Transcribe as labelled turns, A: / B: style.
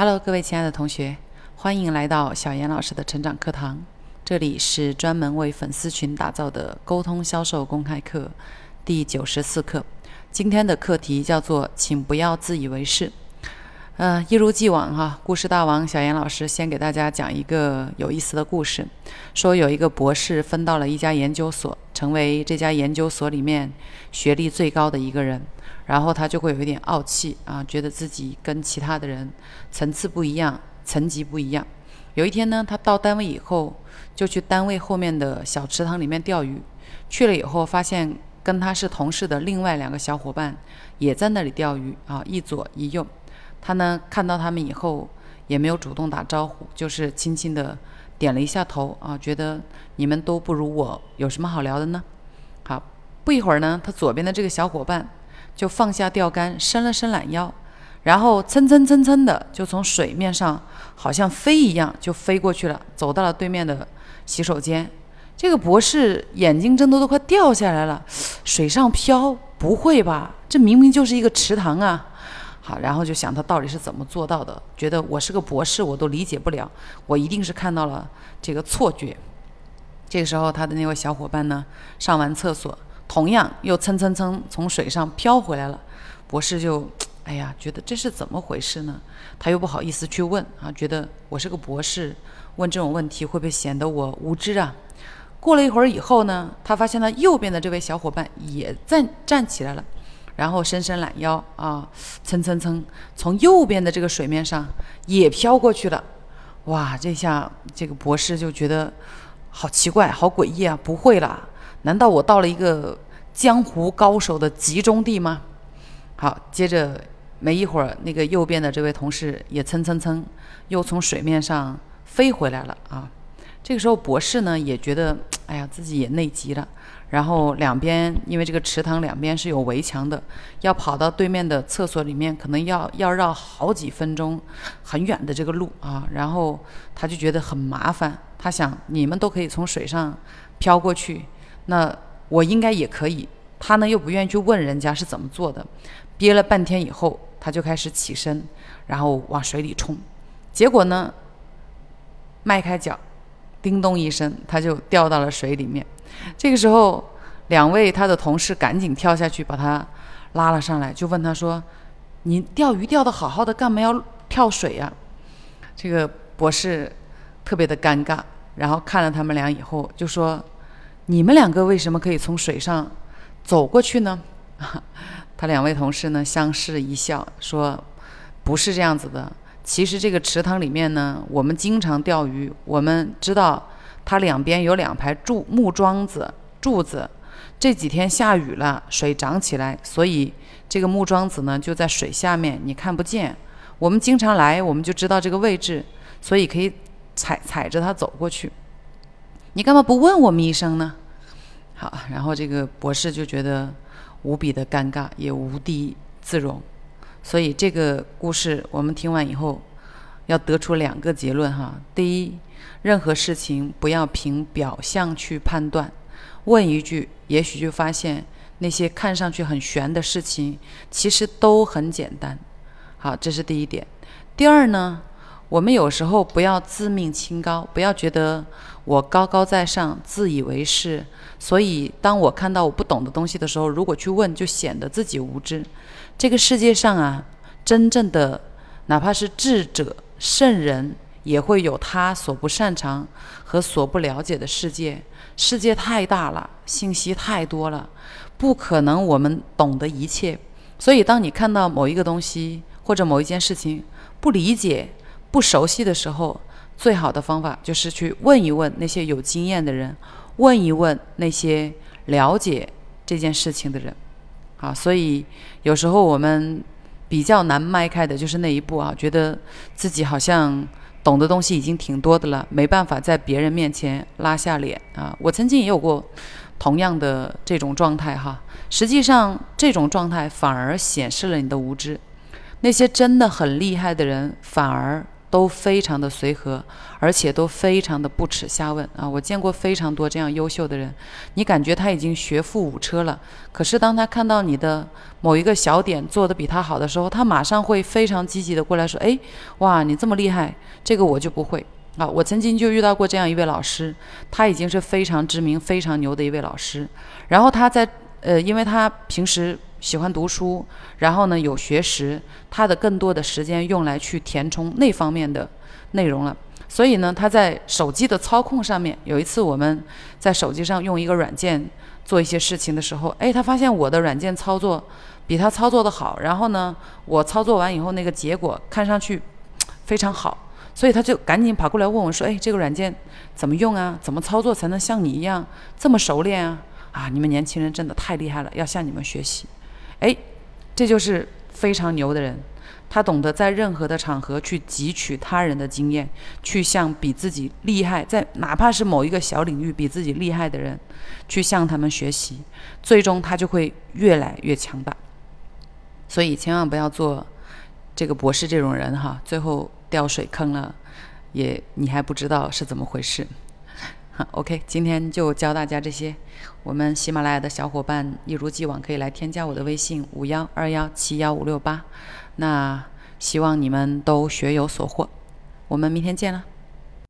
A: Hello，各位亲爱的同学，欢迎来到小严老师的成长课堂。这里是专门为粉丝群打造的沟通销售公开课第九十四课。今天的课题叫做“请不要自以为是”。呃，一如既往哈，故事大王小严老师先给大家讲一个有意思的故事。说有一个博士分到了一家研究所，成为这家研究所里面学历最高的一个人。然后他就会有一点傲气啊，觉得自己跟其他的人层次不一样，层级不一样。有一天呢，他到单位以后，就去单位后面的小池塘里面钓鱼。去了以后，发现跟他是同事的另外两个小伙伴也在那里钓鱼啊，一左一右。他呢看到他们以后，也没有主动打招呼，就是轻轻的点了一下头啊，觉得你们都不如我，有什么好聊的呢？好，不一会儿呢，他左边的这个小伙伴。就放下钓竿，伸了伸懒腰，然后蹭蹭蹭蹭的就从水面上好像飞一样就飞过去了，走到了对面的洗手间。这个博士眼睛睁得都快掉下来了，水上漂？不会吧？这明明就是一个池塘啊！好，然后就想他到底是怎么做到的？觉得我是个博士，我都理解不了，我一定是看到了这个错觉。这个时候，他的那位小伙伴呢，上完厕所。同样又蹭蹭蹭从水上飘回来了，博士就，哎呀，觉得这是怎么回事呢？他又不好意思去问啊，觉得我是个博士，问这种问题会不会显得我无知啊？过了一会儿以后呢，他发现他右边的这位小伙伴也站站起来了，然后伸伸懒腰啊，蹭蹭蹭从右边的这个水面上也飘过去了。哇，这下这个博士就觉得好奇怪，好诡异啊！不会啦。难道我到了一个江湖高手的集中地吗？好，接着没一会儿，那个右边的这位同事也蹭蹭蹭又从水面上飞回来了啊。这个时候，博士呢也觉得，哎呀，自己也内急了。然后两边因为这个池塘两边是有围墙的，要跑到对面的厕所里面，可能要要绕好几分钟，很远的这个路啊。然后他就觉得很麻烦，他想你们都可以从水上飘过去。那我应该也可以，他呢又不愿意去问人家是怎么做的，憋了半天以后，他就开始起身，然后往水里冲，结果呢，迈开脚，叮咚一声，他就掉到了水里面。这个时候，两位他的同事赶紧跳下去把他拉了上来，就问他说：“你钓鱼钓得好好的，干嘛要跳水呀？”这个博士特别的尴尬，然后看了他们俩以后就说。你们两个为什么可以从水上走过去呢？他两位同事呢相视一笑，说：“不是这样子的。其实这个池塘里面呢，我们经常钓鱼，我们知道它两边有两排柱木桩子柱子。这几天下雨了，水涨起来，所以这个木桩子呢就在水下面，你看不见。我们经常来，我们就知道这个位置，所以可以踩踩着它走过去。”你干嘛不问我们一声呢？好，然后这个博士就觉得无比的尴尬，也无地自容。所以这个故事我们听完以后，要得出两个结论哈。第一，任何事情不要凭表象去判断，问一句，也许就发现那些看上去很玄的事情，其实都很简单。好，这是第一点。第二呢？我们有时候不要自命清高，不要觉得我高高在上、自以为是。所以，当我看到我不懂的东西的时候，如果去问，就显得自己无知。这个世界上啊，真正的哪怕是智者、圣人，也会有他所不擅长和所不了解的世界。世界太大了，信息太多了，不可能我们懂得一切。所以，当你看到某一个东西或者某一件事情不理解，不熟悉的时候，最好的方法就是去问一问那些有经验的人，问一问那些了解这件事情的人。啊，所以有时候我们比较难迈开的就是那一步啊，觉得自己好像懂的东西已经挺多的了，没办法在别人面前拉下脸啊。我曾经也有过同样的这种状态哈，实际上这种状态反而显示了你的无知。那些真的很厉害的人，反而。都非常的随和，而且都非常的不耻下问啊！我见过非常多这样优秀的人，你感觉他已经学富五车了，可是当他看到你的某一个小点做得比他好的时候，他马上会非常积极的过来说：“哎，哇，你这么厉害，这个我就不会啊！”我曾经就遇到过这样一位老师，他已经是非常知名、非常牛的一位老师，然后他在呃，因为他平时。喜欢读书，然后呢有学识，他的更多的时间用来去填充那方面的内容了。所以呢，他在手机的操控上面，有一次我们在手机上用一个软件做一些事情的时候，哎，他发现我的软件操作比他操作的好，然后呢，我操作完以后那个结果看上去非常好，所以他就赶紧跑过来问我说：“哎，这个软件怎么用啊？怎么操作才能像你一样这么熟练啊？啊，你们年轻人真的太厉害了，要向你们学习。”哎，这就是非常牛的人，他懂得在任何的场合去汲取他人的经验，去向比自己厉害，在哪怕是某一个小领域比自己厉害的人，去向他们学习，最终他就会越来越强大。所以千万不要做这个博士这种人哈，最后掉水坑了，也你还不知道是怎么回事。OK，今天就教大家这些。我们喜马拉雅的小伙伴一如既往可以来添加我的微信五幺二幺七幺五六八。那希望你们都学有所获。我们明天见了。